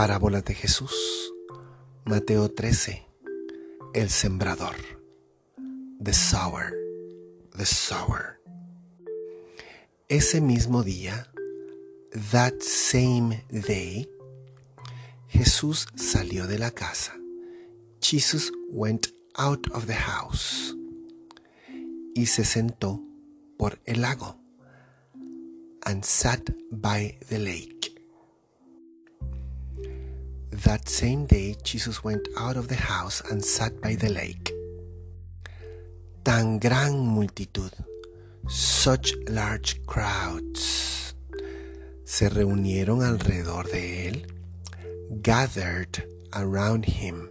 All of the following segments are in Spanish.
Parábola de Jesús. Mateo 13. El sembrador. The sower. The sower. Ese mismo día, that same day, Jesús salió de la casa. Jesus went out of the house. Y se sentó por el lago. And sat by the lake. That same day, Jesus went out of the house and sat by the lake. Tan gran multitud, such large crowds, se reunieron alrededor de él, gathered around him,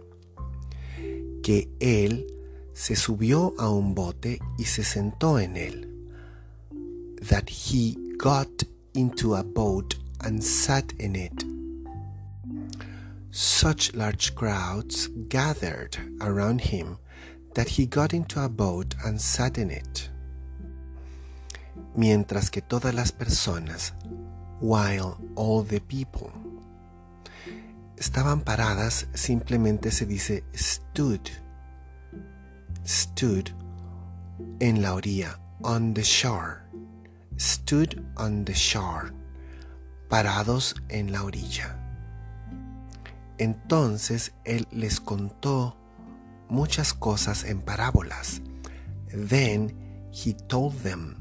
que él se subió a un bote y se sentó en él, that he got into a boat and sat in it such large crowds gathered around him that he got into a boat and sat in it. Mientras que todas las personas, while all the people, estaban paradas, simplemente se dice stood. Stood en la orilla, on the shore. Stood on the shore. Parados en la orilla. Entonces él les contó muchas cosas en parábolas. Then he told them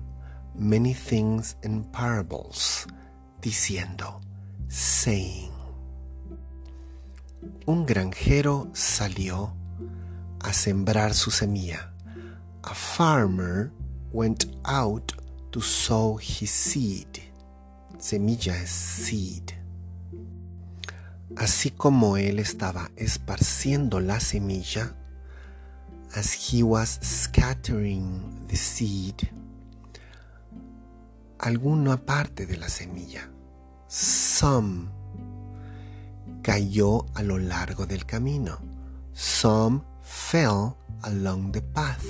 many things in parables, diciendo, saying, un granjero salió a sembrar su semilla. A farmer went out to sow his seed. Semilla es seed. Así como él estaba esparciendo la semilla, as he was scattering the seed, alguna parte de la semilla, some, cayó a lo largo del camino. Some fell along the path.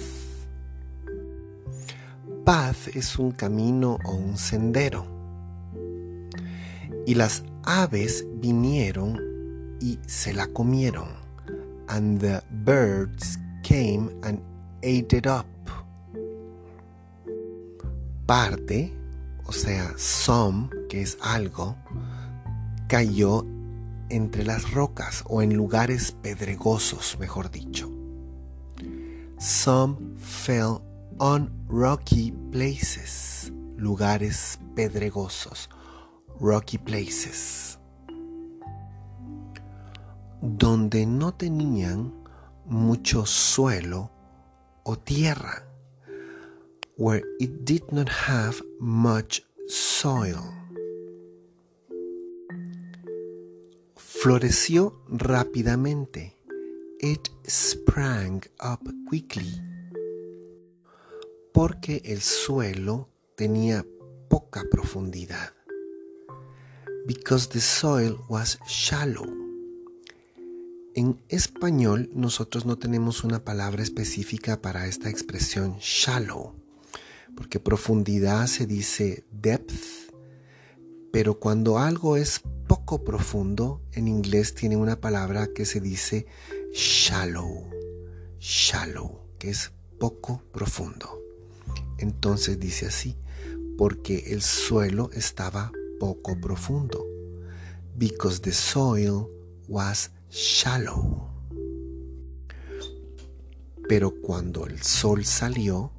Path es un camino o un sendero. Y las aves vinieron y se la comieron. And the birds came and ate it up. Parte, o sea, some, que es algo, cayó entre las rocas o en lugares pedregosos, mejor dicho. Some fell on rocky places, lugares pedregosos rocky places, donde no tenían mucho suelo o tierra, where it did not have much soil. Floreció rápidamente. It sprang up quickly. Porque el suelo tenía poca profundidad because the soil was shallow. En español nosotros no tenemos una palabra específica para esta expresión shallow, porque profundidad se dice depth, pero cuando algo es poco profundo, en inglés tiene una palabra que se dice shallow, shallow, que es poco profundo. Entonces dice así, porque el suelo estaba poco profundo, because the soil was shallow. Pero cuando el sol salió,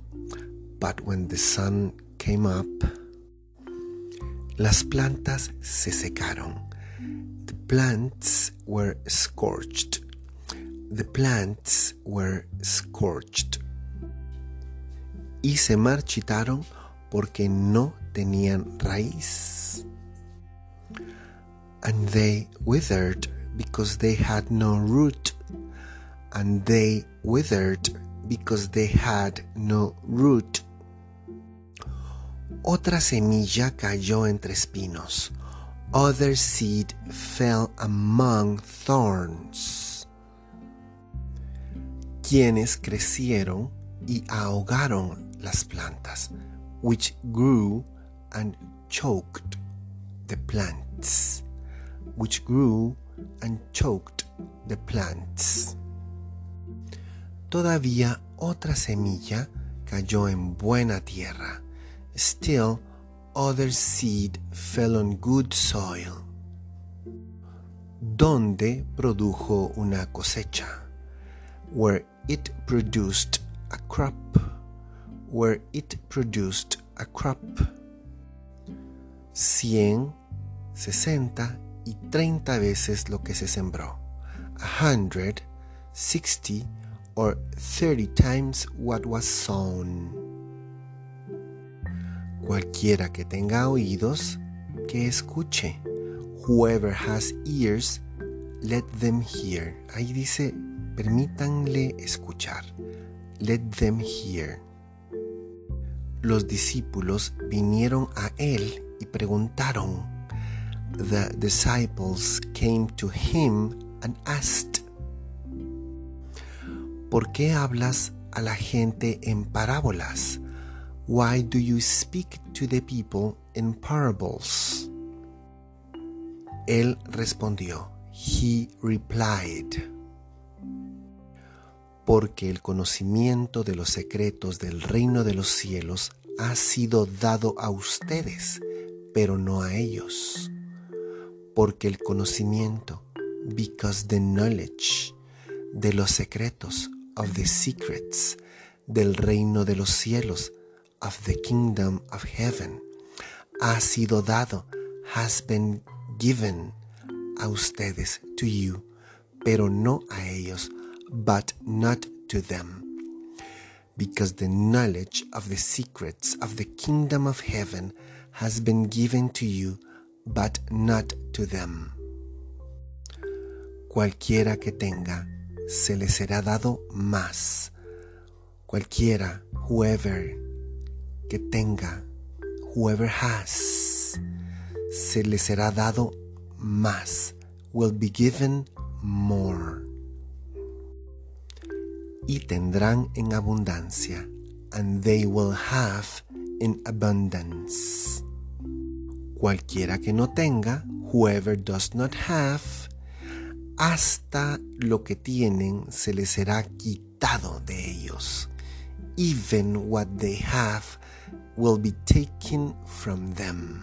but when the sun came up, las plantas se secaron. The plants were scorched. The plants were scorched. Y se marchitaron porque no tenían raíz and they withered because they had no root, and they withered because they had no root. Otra semilla cayó entre espinos. Other seed fell among thorns. Quienes crecieron y ahogaron las plantas, which grew and choked the plants which grew and choked the plants. Todavía otra semilla cayó en buena tierra. Still, other seed fell on good soil. Donde produjo una cosecha. Where it produced a crop. Where it produced a crop. Cien, sesenta y treinta veces lo que se sembró. A hundred, sixty, or thirty times what was sown. Cualquiera que tenga oídos, que escuche. Whoever has ears, let them hear. Ahí dice, permítanle escuchar. Let them hear. Los discípulos vinieron a él y preguntaron. The disciples came to him and asked, ¿Por qué hablas a la gente en parábolas? Why do you speak to the people in parables? Él respondió, He replied, porque el conocimiento de los secretos del reino de los cielos ha sido dado a ustedes, pero no a ellos. Porque el conocimiento, because the knowledge de los secretos, of the secrets, del reino de los cielos, of the kingdom of heaven, ha sido dado, has been given a ustedes, to you, pero no a ellos, but not to them. Because the knowledge of the secrets of the kingdom of heaven has been given to you, but not to them. Cualquiera que tenga, se le será dado más. Cualquiera, whoever, que tenga, whoever has, se le será dado más. Will be given more. Y tendrán en abundancia. And they will have in abundance. Cualquiera que no tenga, whoever does not have, hasta lo que tienen se les será quitado de ellos. Even what they have will be taken from them.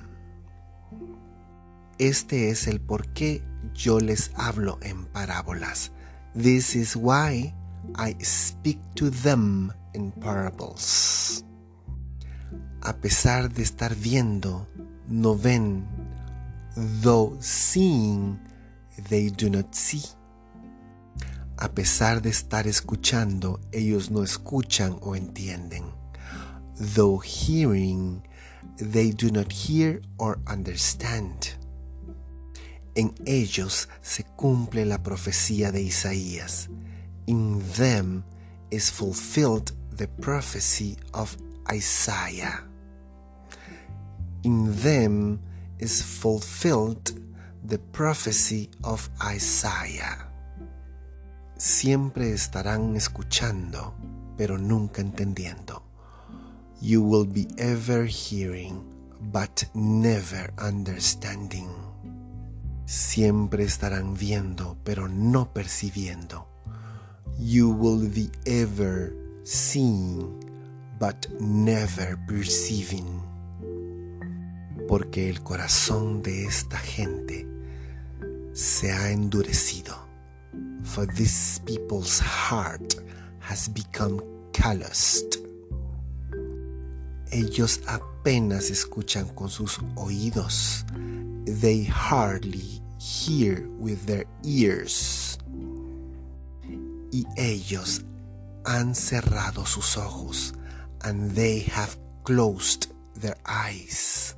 Este es el por qué yo les hablo en parábolas. This is why I speak to them in parables. A pesar de estar viendo, no ven, though seeing, they do not see. A pesar de estar escuchando, ellos no escuchan o entienden. Though hearing, they do not hear or understand. En ellos se cumple la profecía de Isaías. In them is fulfilled the prophecy of Isaiah. In them is fulfilled the prophecy of Isaiah. Siempre estarán escuchando, pero nunca entendiendo. You will be ever hearing, but never understanding. Siempre estarán viendo, pero no percibiendo. You will be ever seeing, but never perceiving. Porque el corazón de esta gente se ha endurecido. For this people's heart has become calloused. Ellos apenas escuchan con sus oídos. They hardly hear with their ears. Y ellos han cerrado sus ojos, and they have closed their eyes.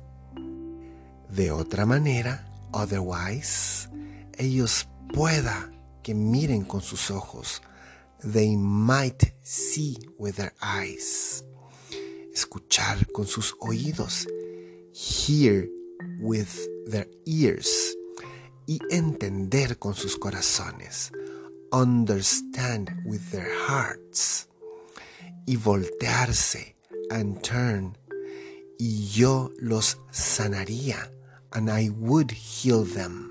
De otra manera, otherwise, ellos pueda que miren con sus ojos. They might see with their eyes. Escuchar con sus oídos. Hear with their ears. Y entender con sus corazones. Understand with their hearts. Y voltearse and turn. Y yo los sanaría. And I would heal them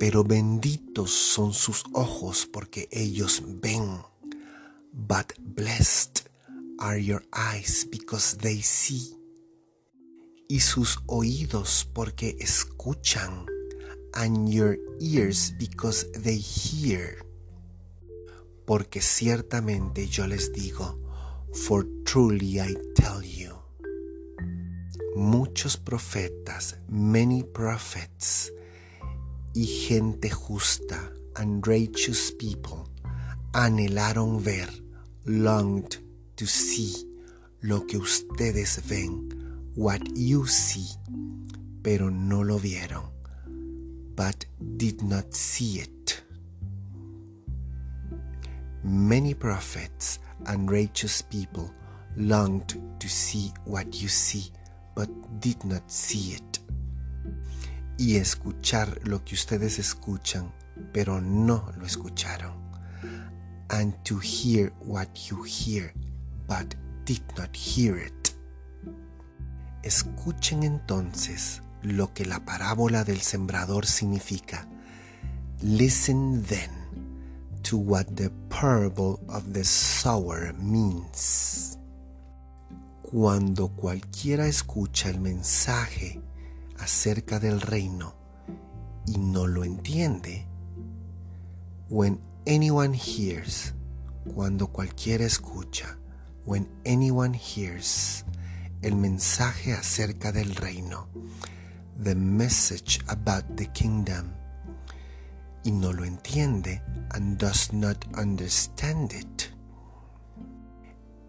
pero benditos son sus ojos porque ellos ven. But blessed are your eyes because they see. Y sus oídos porque escuchan. And your ears because they hear. Porque ciertamente yo les digo, for truly I tell you, muchos profetas, many prophets, y gente justa, and righteous people, anhelaron ver, longed to see lo que ustedes ven, what you see, pero no lo vieron, but did not see it. Many prophets and righteous people longed to see what you see, but did not see it y escuchar lo que ustedes escuchan, pero no lo escucharon. And to hear what you hear, but did not hear it. Escuchen entonces lo que la parábola del sembrador significa. Listen then to what the parable of the sower means. Cuando cualquiera escucha el mensaje acerca del reino y no lo entiende, when anyone hears, cuando cualquiera escucha, when anyone hears el mensaje acerca del reino, the message about the kingdom, y no lo entiende and does not understand it,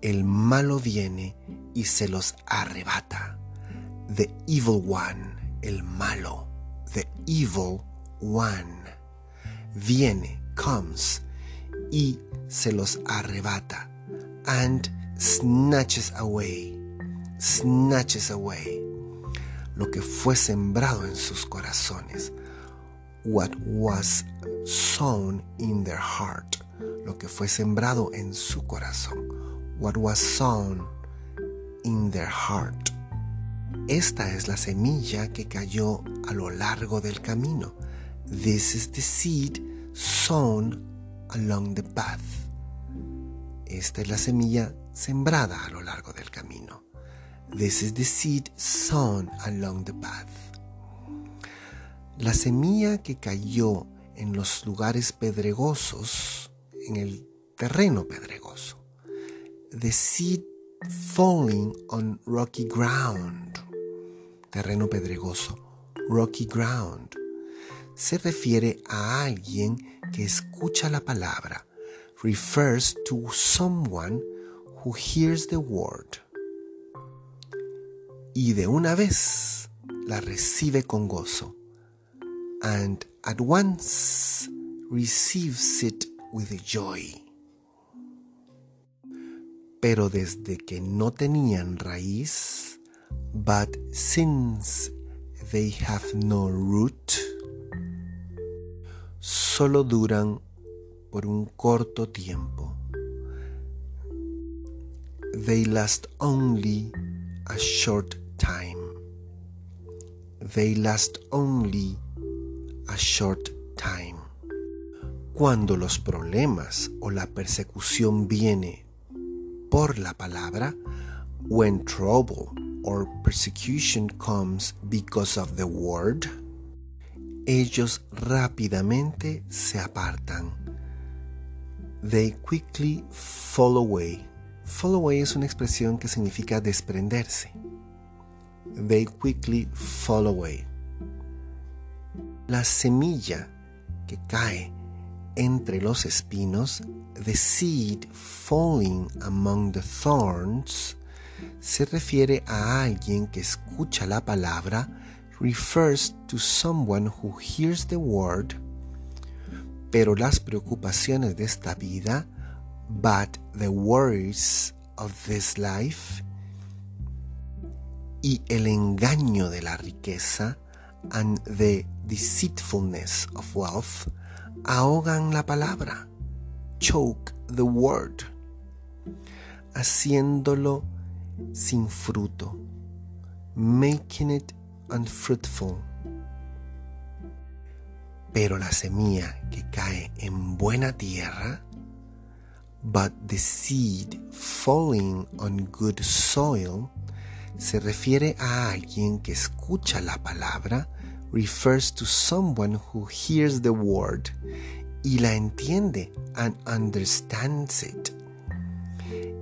el malo viene y se los arrebata. The evil one el malo, the evil one, viene, comes, y se los arrebata, and snatches away, snatches away, lo que fue sembrado en sus corazones, what was sown in their heart, lo que fue sembrado en su corazón, what was sown in their heart. Esta es la semilla que cayó a lo largo del camino. This is the seed sown along the path. Esta es la semilla sembrada a lo largo del camino. This is the seed sown along the path. La semilla que cayó en los lugares pedregosos, en el terreno pedregoso. The seed falling on rocky ground terreno pedregoso, rocky ground. Se refiere a alguien que escucha la palabra. Refers to someone who hears the word. Y de una vez la recibe con gozo. And at once receives it with joy. Pero desde que no tenían raíz, But since they have no root, solo duran por un corto tiempo. They last only a short time. They last only a short time. Cuando los problemas o la persecución viene por la palabra, when trouble or persecution comes because of the word, ellos rápidamente se apartan. They quickly fall away. Fall away es una expresión que significa desprenderse. They quickly fall away. La semilla que cae entre los espinos, the seed falling among the thorns, se refiere a alguien que escucha la palabra, refers to someone who hears the word, pero las preocupaciones de esta vida, but the worries of this life, y el engaño de la riqueza, and the deceitfulness of wealth, ahogan la palabra, choke the word, haciéndolo sin fruto, making it unfruitful. Pero la semilla que cae en buena tierra, but the seed falling on good soil, se refiere a alguien que escucha la palabra, refers to someone who hears the word y la entiende and understands it.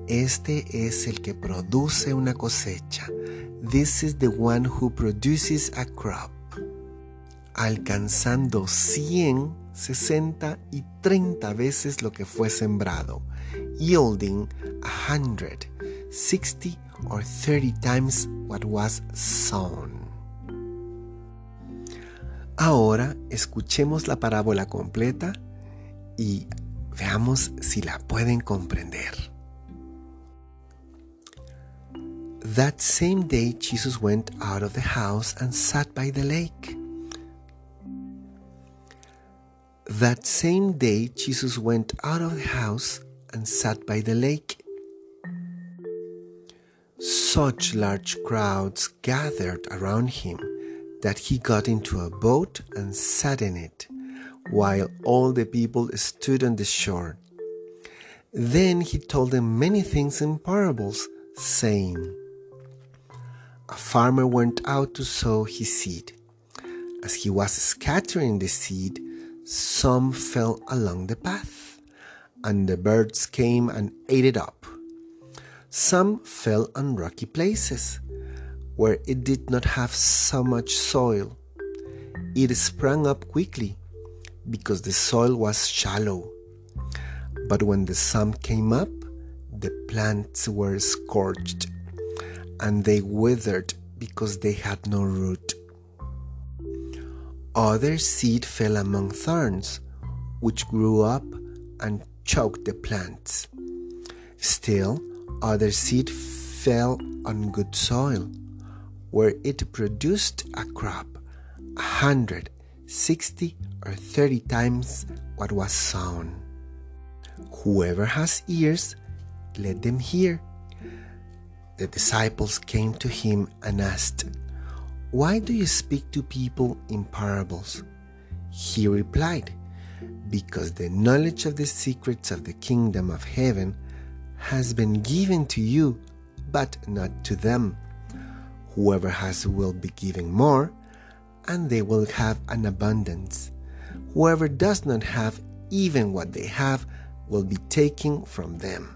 Este es el que produce una cosecha. This is the one who produces a crop. Alcanzando 100, 60 y 30 veces lo que fue sembrado, yielding 100, 60 or 30 times what was sown. Ahora escuchemos la parábola completa y veamos si la pueden comprender. That same day Jesus went out of the house and sat by the lake. That same day Jesus went out of the house and sat by the lake. Such large crowds gathered around him that he got into a boat and sat in it, while all the people stood on the shore. Then he told them many things in parables, saying, A farmer went out to sow his seed. As he was scattering the seed, some fell along the path, and the birds came and ate it up. Some fell on rocky places where it did not have so much soil. It sprang up quickly because the soil was shallow. But when the sun came up, the plants were scorched and they withered because they had no root. Other seed fell among thorns, which grew up and choked the plants. Still, other seed fell on good soil where it produced a crop a hundred, sixty, or thirty times what was sown. Whoever has ears, let them hear. The disciples came to him and asked, Why do you speak to people in parables? He replied, Because the knowledge of the secrets of the kingdom of heaven has been given to you, but not to them. Whoever has will be given more, and they will have an abundance. Whoever does not have even what they have will be taken from them.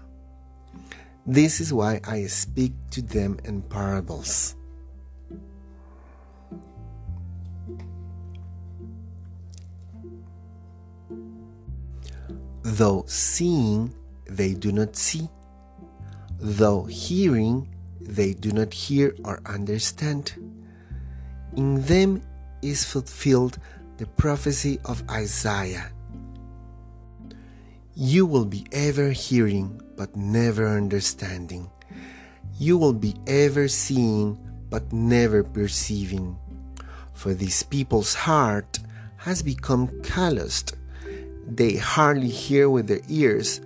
This is why I speak to them in parables. Though seeing, they do not see. Though hearing, they do not hear or understand. In them is fulfilled the prophecy of Isaiah. You will be ever hearing, but never understanding. You will be ever seeing, but never perceiving. For these people's heart has become calloused. They hardly hear with their ears,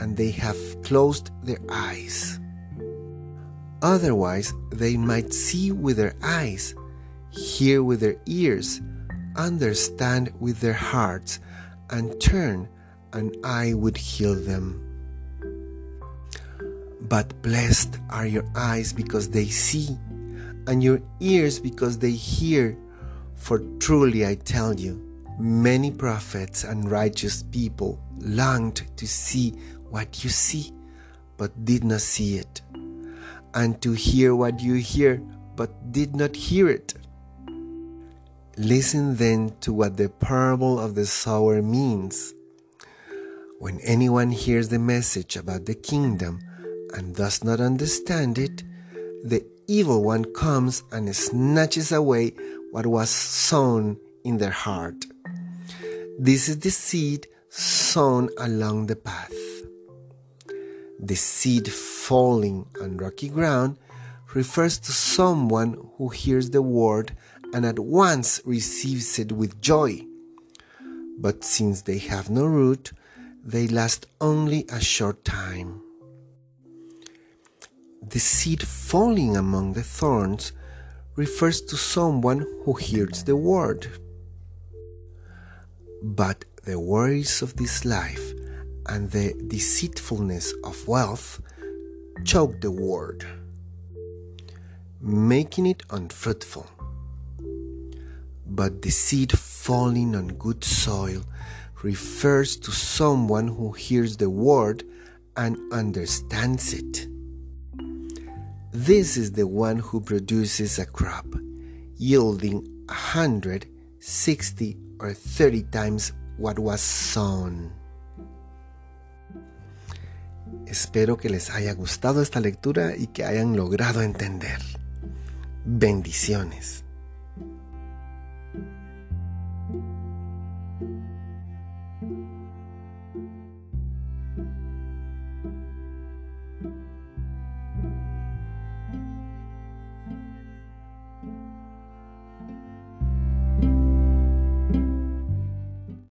and they have closed their eyes. Otherwise, they might see with their eyes, hear with their ears, understand with their hearts, and turn, and I would heal them. But blessed are your eyes because they see, and your ears because they hear. For truly I tell you, many prophets and righteous people longed to see what you see, but did not see it and to hear what you hear, but did not hear it. Listen then to what the parable of the sower means. When anyone hears the message about the kingdom and does not understand it, the evil one comes and snatches away what was sown in their heart. This is the seed sown along the path the seed falling on rocky ground refers to someone who hears the word and at once receives it with joy. But since they have no root, they last only a short time. The seed falling among the thorns refers to someone who hears the word. But the worries of this life and the deceitfulness of wealth choke the word, making it unfruitful. But the seed falling on good soil refers to someone who hears the word and understands it. This is the one who produces a crop yielding a hundred, sixty, or thirty times what was sown. Espero que les haya gustado esta lectura y que hayan logrado entender. Bendiciones.